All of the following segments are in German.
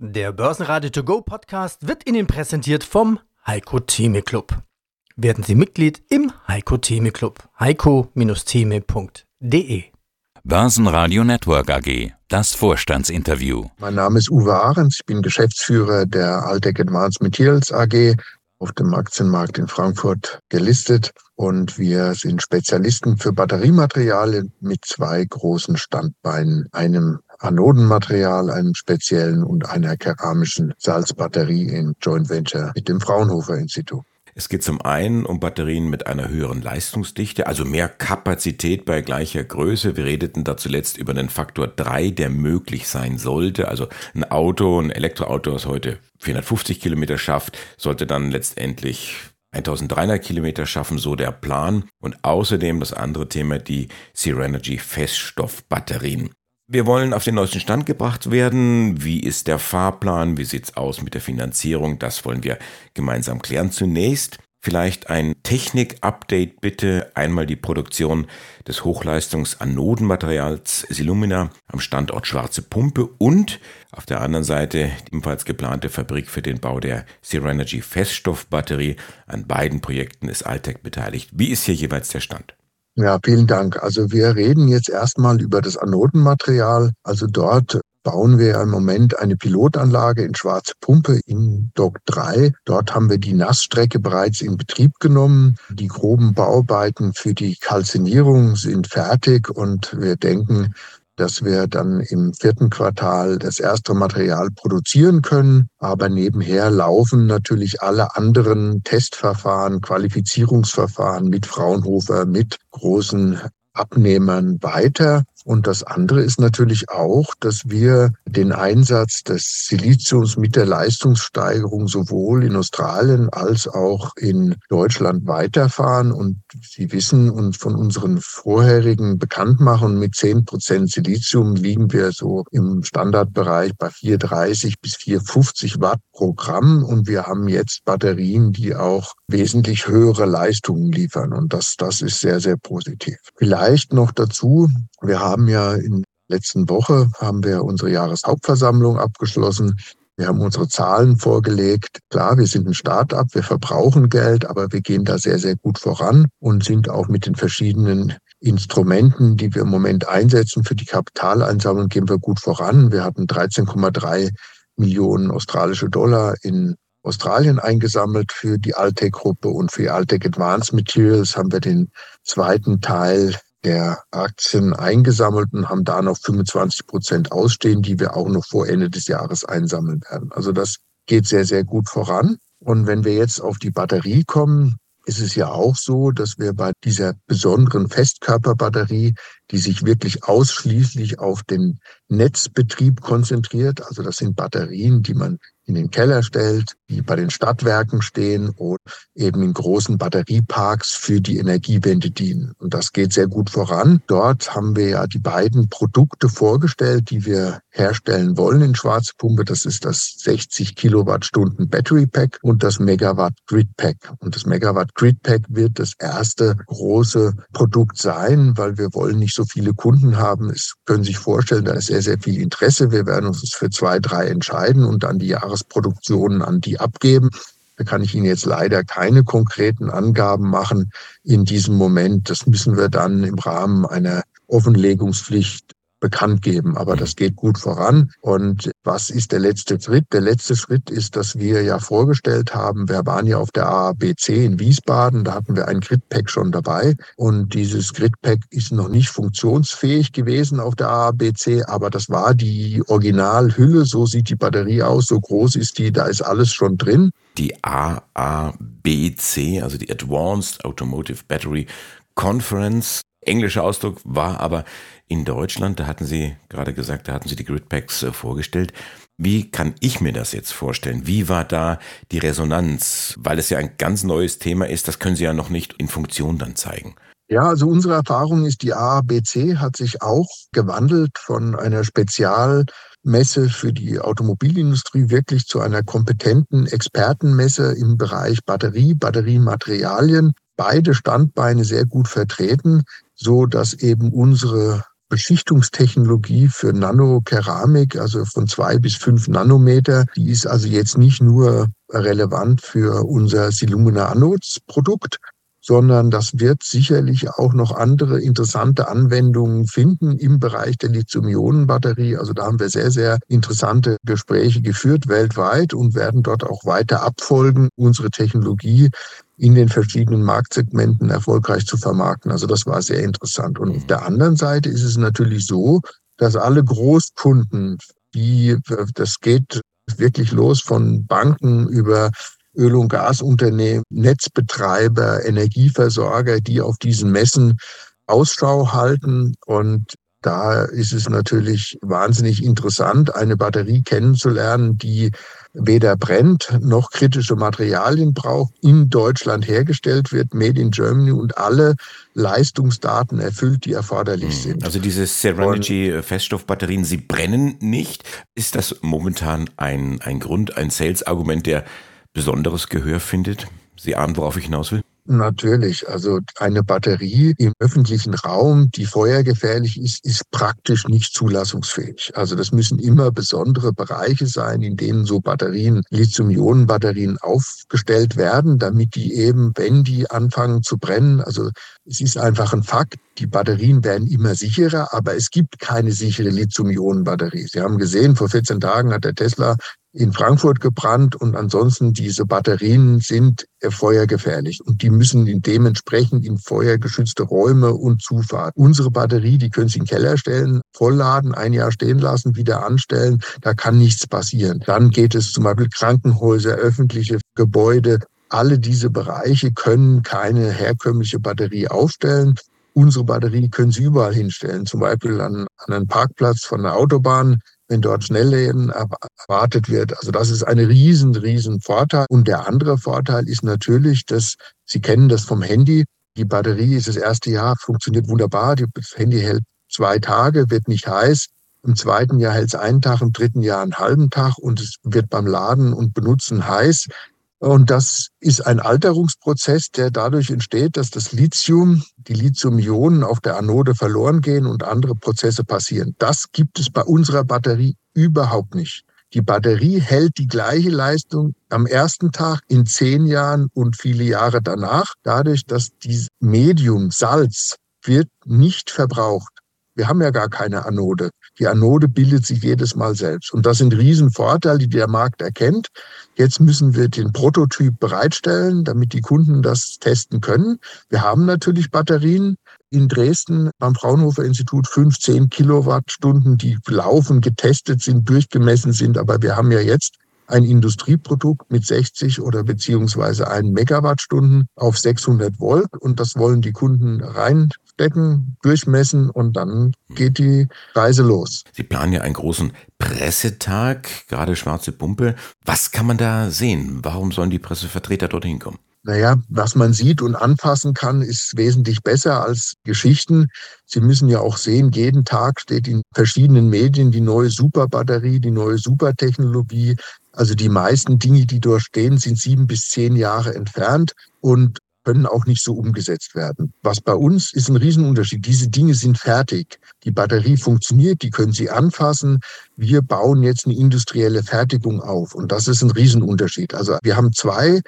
Der Börsenradio To Go Podcast wird Ihnen präsentiert vom Heiko Theme Club. Werden Sie Mitglied im Heiko Theme Club. heiko-theme.de Börsenradio Network AG. Das Vorstandsinterview. Mein Name ist Uwe Ahrens. Ich bin Geschäftsführer der Altec Advanced Materials AG auf dem Aktienmarkt in Frankfurt gelistet und wir sind Spezialisten für Batteriematerialien mit zwei großen Standbeinen, einem Anodenmaterial, einem speziellen und einer keramischen Salzbatterie im Joint Venture mit dem Fraunhofer Institut. Es geht zum einen um Batterien mit einer höheren Leistungsdichte, also mehr Kapazität bei gleicher Größe. Wir redeten da zuletzt über den Faktor 3, der möglich sein sollte. Also ein Auto, ein Elektroauto, das heute 450 Kilometer schafft, sollte dann letztendlich 1300 Kilometer schaffen, so der Plan. Und außerdem das andere Thema, die Serenergy Feststoffbatterien. Wir wollen auf den neuesten Stand gebracht werden. Wie ist der Fahrplan? Wie sieht's aus mit der Finanzierung? Das wollen wir gemeinsam klären. Zunächst vielleicht ein Technik-Update bitte. Einmal die Produktion des Hochleistungs-Anodenmaterials Silumina am Standort Schwarze Pumpe und auf der anderen Seite die ebenfalls geplante Fabrik für den Bau der Serenergy Feststoffbatterie. An beiden Projekten ist Altec beteiligt. Wie ist hier jeweils der Stand? Ja, vielen Dank. Also wir reden jetzt erstmal über das Anodenmaterial. Also dort bauen wir im Moment eine Pilotanlage in Schwarze Pumpe in Dock 3. Dort haben wir die Nassstrecke bereits in Betrieb genommen. Die groben Bauarbeiten für die Kalzinierung sind fertig und wir denken, dass wir dann im vierten Quartal das erste Material produzieren können. Aber nebenher laufen natürlich alle anderen Testverfahren, Qualifizierungsverfahren mit Fraunhofer, mit großen Abnehmern weiter. Und das andere ist natürlich auch, dass wir den Einsatz des Siliziums mit der Leistungssteigerung sowohl in Australien als auch in Deutschland weiterfahren. Und Sie wissen und von unseren vorherigen Bekanntmachungen mit 10 Prozent Silizium liegen wir so im Standardbereich bei 430 bis 450 Watt pro Gramm. Und wir haben jetzt Batterien, die auch wesentlich höhere Leistungen liefern. Und das, das ist sehr, sehr positiv. Vielleicht noch dazu, wir haben ja in letzten Woche haben wir unsere Jahreshauptversammlung abgeschlossen. Wir haben unsere Zahlen vorgelegt. Klar, wir sind ein Start-up, wir verbrauchen Geld, aber wir gehen da sehr, sehr gut voran und sind auch mit den verschiedenen Instrumenten, die wir im Moment einsetzen für die Kapitaleinsammlung, gehen wir gut voran. Wir hatten 13,3 Millionen australische Dollar in Australien eingesammelt für die Altec-Gruppe und für Altec Advanced Materials haben wir den zweiten Teil der Aktien eingesammelt und haben da noch 25 Prozent ausstehen, die wir auch noch vor Ende des Jahres einsammeln werden. Also das geht sehr, sehr gut voran. Und wenn wir jetzt auf die Batterie kommen, ist es ja auch so, dass wir bei dieser besonderen Festkörperbatterie, die sich wirklich ausschließlich auf den Netzbetrieb konzentriert, also das sind Batterien, die man in den Keller stellt, die bei den Stadtwerken stehen oder eben in großen Batterieparks für die Energiewende dienen. Und das geht sehr gut voran. Dort haben wir ja die beiden Produkte vorgestellt, die wir herstellen wollen in Schwarze Pumpe. Das ist das 60 Kilowattstunden Battery Pack und das Megawatt Grid Pack. Und das Megawatt Grid Pack wird das erste große Produkt sein, weil wir wollen nicht so viele Kunden haben. Es können sich vorstellen, da ist sehr, sehr viel Interesse. Wir werden uns für zwei, drei entscheiden und dann die Jahres Jahresproduktionen an die abgeben. Da kann ich Ihnen jetzt leider keine konkreten Angaben machen in diesem Moment. Das müssen wir dann im Rahmen einer Offenlegungspflicht bekannt geben. Aber das geht gut voran. Und was ist der letzte Schritt? Der letzte Schritt ist, dass wir ja vorgestellt haben, wir waren ja auf der AABC in Wiesbaden, da hatten wir ein Gridpack schon dabei. Und dieses Gridpack ist noch nicht funktionsfähig gewesen auf der AABC, aber das war die Originalhülle. So sieht die Batterie aus, so groß ist die, da ist alles schon drin. Die AABC, also die Advanced Automotive Battery Conference, englischer Ausdruck war aber in Deutschland, da hatten Sie gerade gesagt, da hatten Sie die Gridpacks äh, vorgestellt. Wie kann ich mir das jetzt vorstellen? Wie war da die Resonanz? Weil es ja ein ganz neues Thema ist, das können Sie ja noch nicht in Funktion dann zeigen. Ja, also unsere Erfahrung ist, die AABC hat sich auch gewandelt von einer Spezialmesse für die Automobilindustrie wirklich zu einer kompetenten Expertenmesse im Bereich Batterie, Batteriematerialien. Beide Standbeine sehr gut vertreten, so dass eben unsere Beschichtungstechnologie für Nanokeramik, also von zwei bis fünf Nanometer. Die ist also jetzt nicht nur relevant für unser Silumina Anodes Produkt, sondern das wird sicherlich auch noch andere interessante Anwendungen finden im Bereich der Lithium-Ionen-Batterie. Also da haben wir sehr, sehr interessante Gespräche geführt weltweit und werden dort auch weiter abfolgen, unsere Technologie in den verschiedenen Marktsegmenten erfolgreich zu vermarkten. Also das war sehr interessant. Und auf der anderen Seite ist es natürlich so, dass alle Großkunden, die, das geht wirklich los von Banken über Öl- und Gasunternehmen, Netzbetreiber, Energieversorger, die auf diesen Messen Ausschau halten. Und da ist es natürlich wahnsinnig interessant, eine Batterie kennenzulernen, die weder brennt noch kritische Materialien braucht, in Deutschland hergestellt wird, made in Germany und alle Leistungsdaten erfüllt, die erforderlich hm. sind. Also diese Serenity Feststoffbatterien, sie brennen nicht. Ist das momentan ein, ein Grund, ein Sales-Argument, der besonderes Gehör findet? Sie ahnen, worauf ich hinaus will? Natürlich. Also eine Batterie im öffentlichen Raum, die feuergefährlich ist, ist praktisch nicht zulassungsfähig. Also das müssen immer besondere Bereiche sein, in denen so Batterien, Lithium-Ionen-Batterien aufgestellt werden, damit die eben, wenn die anfangen zu brennen, also es ist einfach ein Fakt, die Batterien werden immer sicherer, aber es gibt keine sichere Lithium-Ionen-Batterie. Sie haben gesehen, vor 14 Tagen hat der Tesla in Frankfurt gebrannt und ansonsten diese Batterien sind feuergefährlich und die müssen dementsprechend in feuergeschützte Räume und Zufahrt. Unsere Batterie, die können Sie in den Keller stellen, vollladen, ein Jahr stehen lassen, wieder anstellen, da kann nichts passieren. Dann geht es zum Beispiel Krankenhäuser, öffentliche Gebäude, alle diese Bereiche können keine herkömmliche Batterie aufstellen. Unsere Batterie können Sie überall hinstellen, zum Beispiel an, an einen Parkplatz von der Autobahn wenn dort Schnellleben erwartet wird. Also das ist ein riesen, riesen Vorteil. Und der andere Vorteil ist natürlich, dass Sie kennen das vom Handy. Die Batterie ist das erste Jahr, funktioniert wunderbar. Das Handy hält zwei Tage, wird nicht heiß. Im zweiten Jahr hält es einen Tag, im dritten Jahr einen halben Tag und es wird beim Laden und Benutzen heiß. Und das ist ein Alterungsprozess, der dadurch entsteht, dass das Lithium, die Lithium-Ionen auf der Anode verloren gehen und andere Prozesse passieren. Das gibt es bei unserer Batterie überhaupt nicht. Die Batterie hält die gleiche Leistung am ersten Tag in zehn Jahren und viele Jahre danach, dadurch, dass dieses Medium Salz wird nicht verbraucht. Wir haben ja gar keine Anode. Die Anode bildet sich jedes Mal selbst. Und das sind Riesenvorteile, die der Markt erkennt. Jetzt müssen wir den Prototyp bereitstellen, damit die Kunden das testen können. Wir haben natürlich Batterien in Dresden beim Fraunhofer Institut 15 Kilowattstunden, die laufen, getestet sind, durchgemessen sind. Aber wir haben ja jetzt ein Industrieprodukt mit 60 oder beziehungsweise 1 Megawattstunden auf 600 Volt und das wollen die Kunden rein abdecken, durchmessen und dann geht die Reise los. Sie planen ja einen großen Pressetag, gerade schwarze Pumpe. Was kann man da sehen? Warum sollen die Pressevertreter dorthin kommen? Naja, was man sieht und anfassen kann, ist wesentlich besser als Geschichten. Sie müssen ja auch sehen, jeden Tag steht in verschiedenen Medien die neue Superbatterie, die neue Supertechnologie. Also die meisten Dinge, die dort stehen, sind sieben bis zehn Jahre entfernt. Und können auch nicht so umgesetzt werden. Was bei uns ist ein Riesenunterschied. Diese Dinge sind fertig. Die Batterie funktioniert, die können Sie anfassen. Wir bauen jetzt eine industrielle Fertigung auf. Und das ist ein Riesenunterschied. Also wir haben zwei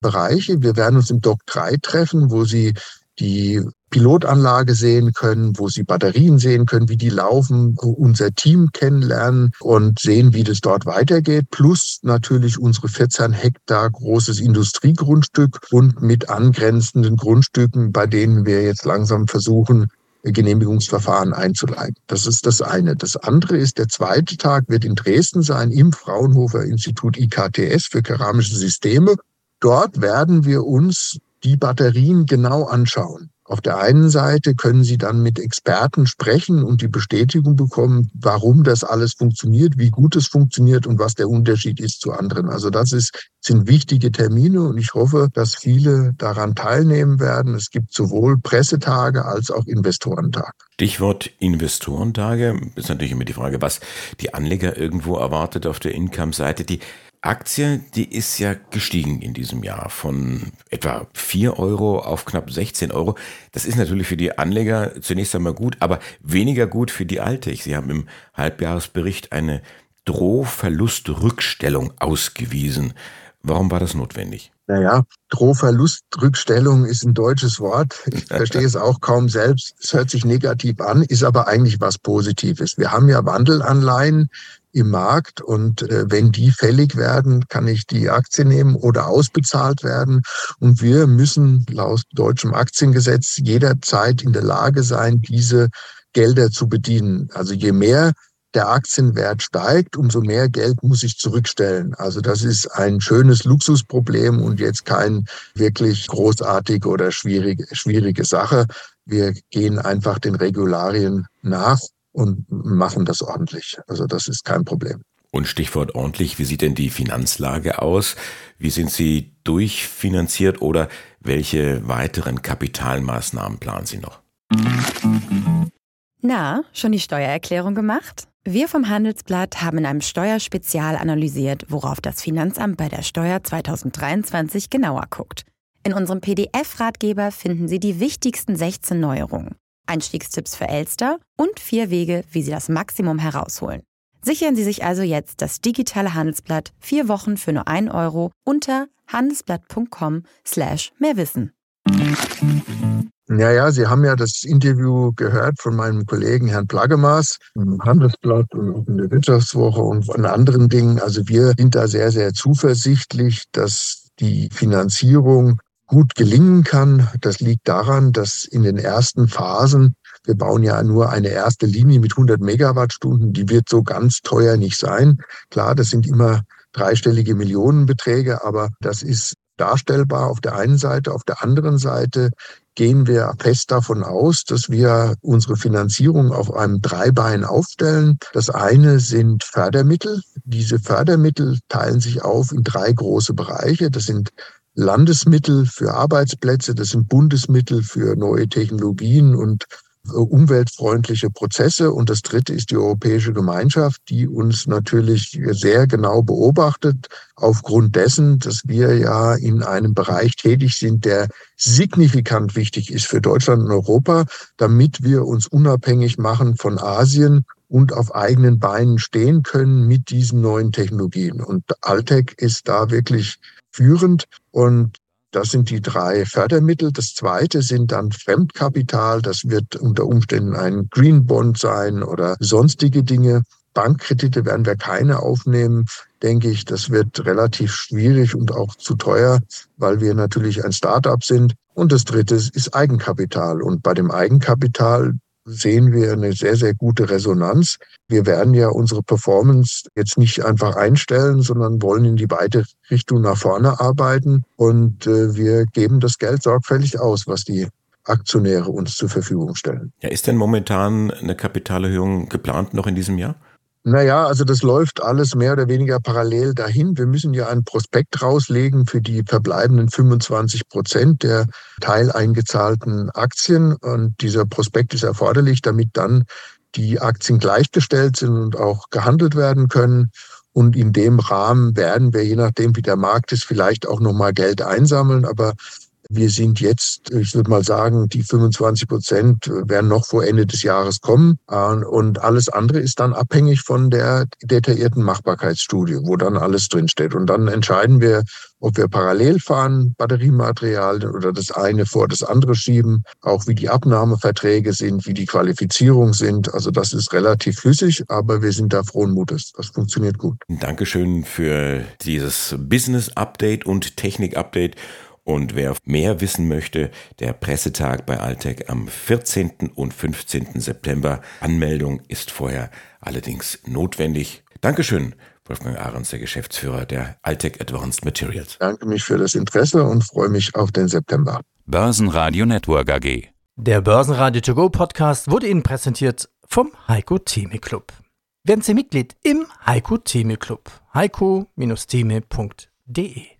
Bereiche. Wir werden uns im Doc 3 treffen, wo Sie die Pilotanlage sehen können, wo sie Batterien sehen können, wie die laufen, unser Team kennenlernen und sehen, wie das dort weitergeht. Plus natürlich unsere 14 Hektar großes Industriegrundstück und mit angrenzenden Grundstücken, bei denen wir jetzt langsam versuchen, Genehmigungsverfahren einzuleiten. Das ist das eine. Das andere ist, der zweite Tag wird in Dresden sein, im Fraunhofer Institut IKTS für keramische Systeme. Dort werden wir uns die Batterien genau anschauen. Auf der einen Seite können Sie dann mit Experten sprechen und die Bestätigung bekommen, warum das alles funktioniert, wie gut es funktioniert und was der Unterschied ist zu anderen. Also das ist, sind wichtige Termine und ich hoffe, dass viele daran teilnehmen werden. Es gibt sowohl Pressetage als auch Investorentage. Stichwort Investorentage ist natürlich immer die Frage, was die Anleger irgendwo erwartet auf der Income-Seite. Die Aktie, die ist ja gestiegen in diesem Jahr von etwa 4 Euro auf knapp 16 Euro. Das ist natürlich für die Anleger zunächst einmal gut, aber weniger gut für die Altech. Sie haben im Halbjahresbericht eine Drohverlustrückstellung ausgewiesen. Warum war das notwendig? Naja, Drohverlustrückstellung ist ein deutsches Wort. Ich verstehe es auch kaum selbst. Es hört sich negativ an, ist aber eigentlich was Positives. Wir haben ja Wandelanleihen im Markt und äh, wenn die fällig werden, kann ich die Aktie nehmen oder ausbezahlt werden. Und wir müssen laut deutschem Aktiengesetz jederzeit in der Lage sein, diese Gelder zu bedienen. Also je mehr der Aktienwert steigt, umso mehr Geld muss ich zurückstellen. Also das ist ein schönes Luxusproblem und jetzt kein wirklich großartige oder schwierige, schwierige Sache. Wir gehen einfach den Regularien nach und machen das ordentlich. Also das ist kein Problem. Und Stichwort ordentlich, wie sieht denn die Finanzlage aus? Wie sind Sie durchfinanziert oder welche weiteren Kapitalmaßnahmen planen Sie noch? Na, schon die Steuererklärung gemacht? Wir vom Handelsblatt haben in einem Steuerspezial analysiert, worauf das Finanzamt bei der Steuer 2023 genauer guckt. In unserem PDF-Ratgeber finden Sie die wichtigsten 16 Neuerungen, Einstiegstipps für Elster und vier Wege, wie Sie das Maximum herausholen. Sichern Sie sich also jetzt das digitale Handelsblatt vier Wochen für nur 1 Euro unter handelsblatt.com slash mehrwissen. Ja, ja, Sie haben ja das Interview gehört von meinem Kollegen Herrn Plagemaß im Handelsblatt und auch in der Wirtschaftswoche und an anderen Dingen. Also wir sind da sehr, sehr zuversichtlich, dass die Finanzierung gut gelingen kann. Das liegt daran, dass in den ersten Phasen, wir bauen ja nur eine erste Linie mit 100 Megawattstunden, die wird so ganz teuer nicht sein. Klar, das sind immer dreistellige Millionenbeträge, aber das ist darstellbar auf der einen Seite. Auf der anderen Seite gehen wir fest davon aus, dass wir unsere Finanzierung auf einem Dreibein aufstellen. Das eine sind Fördermittel. Diese Fördermittel teilen sich auf in drei große Bereiche. Das sind Landesmittel für Arbeitsplätze, das sind Bundesmittel für neue Technologien und umweltfreundliche Prozesse. Und das Dritte ist die Europäische Gemeinschaft, die uns natürlich sehr genau beobachtet, aufgrund dessen, dass wir ja in einem Bereich tätig sind, der signifikant wichtig ist für Deutschland und Europa, damit wir uns unabhängig machen von Asien und auf eigenen Beinen stehen können mit diesen neuen Technologien. Und Altec ist da wirklich führend. Und das sind die drei Fördermittel. Das zweite sind dann Fremdkapital. Das wird unter Umständen ein Green Bond sein oder sonstige Dinge. Bankkredite werden wir keine aufnehmen, denke ich. Das wird relativ schwierig und auch zu teuer, weil wir natürlich ein Start-up sind. Und das dritte ist Eigenkapital. Und bei dem Eigenkapital sehen wir eine sehr, sehr gute Resonanz. Wir werden ja unsere Performance jetzt nicht einfach einstellen, sondern wollen in die beide Richtung nach vorne arbeiten. Und äh, wir geben das Geld sorgfältig aus, was die Aktionäre uns zur Verfügung stellen. Ja, ist denn momentan eine Kapitalerhöhung geplant noch in diesem Jahr? Naja, also das läuft alles mehr oder weniger parallel dahin. Wir müssen ja ein Prospekt rauslegen für die verbleibenden 25 Prozent der teileingezahlten Aktien. Und dieser Prospekt ist erforderlich, damit dann die Aktien gleichgestellt sind und auch gehandelt werden können. Und in dem Rahmen werden wir, je nachdem wie der Markt ist, vielleicht auch nochmal Geld einsammeln. Aber wir sind jetzt, ich würde mal sagen, die 25 Prozent werden noch vor Ende des Jahres kommen. Und alles andere ist dann abhängig von der detaillierten Machbarkeitsstudie, wo dann alles drinsteht. Und dann entscheiden wir, ob wir parallel fahren, Batteriematerial oder das eine vor das andere schieben, auch wie die Abnahmeverträge sind, wie die Qualifizierung sind. Also das ist relativ flüssig, aber wir sind da frohen Mutes. Das funktioniert gut. Dankeschön für dieses Business Update und Technik Update. Und wer mehr wissen möchte, der Pressetag bei Altec am 14. und 15. September. Anmeldung ist vorher allerdings notwendig. Dankeschön, Wolfgang Ahrens, der Geschäftsführer der Altec Advanced Materials. Danke mich für das Interesse und freue mich auf den September. Börsenradio Network AG. Der Börsenradio To Go Podcast wurde Ihnen präsentiert vom Heiko Theme Club. Werden Sie Mitglied im Heiko Theme Club. heiko-theme.de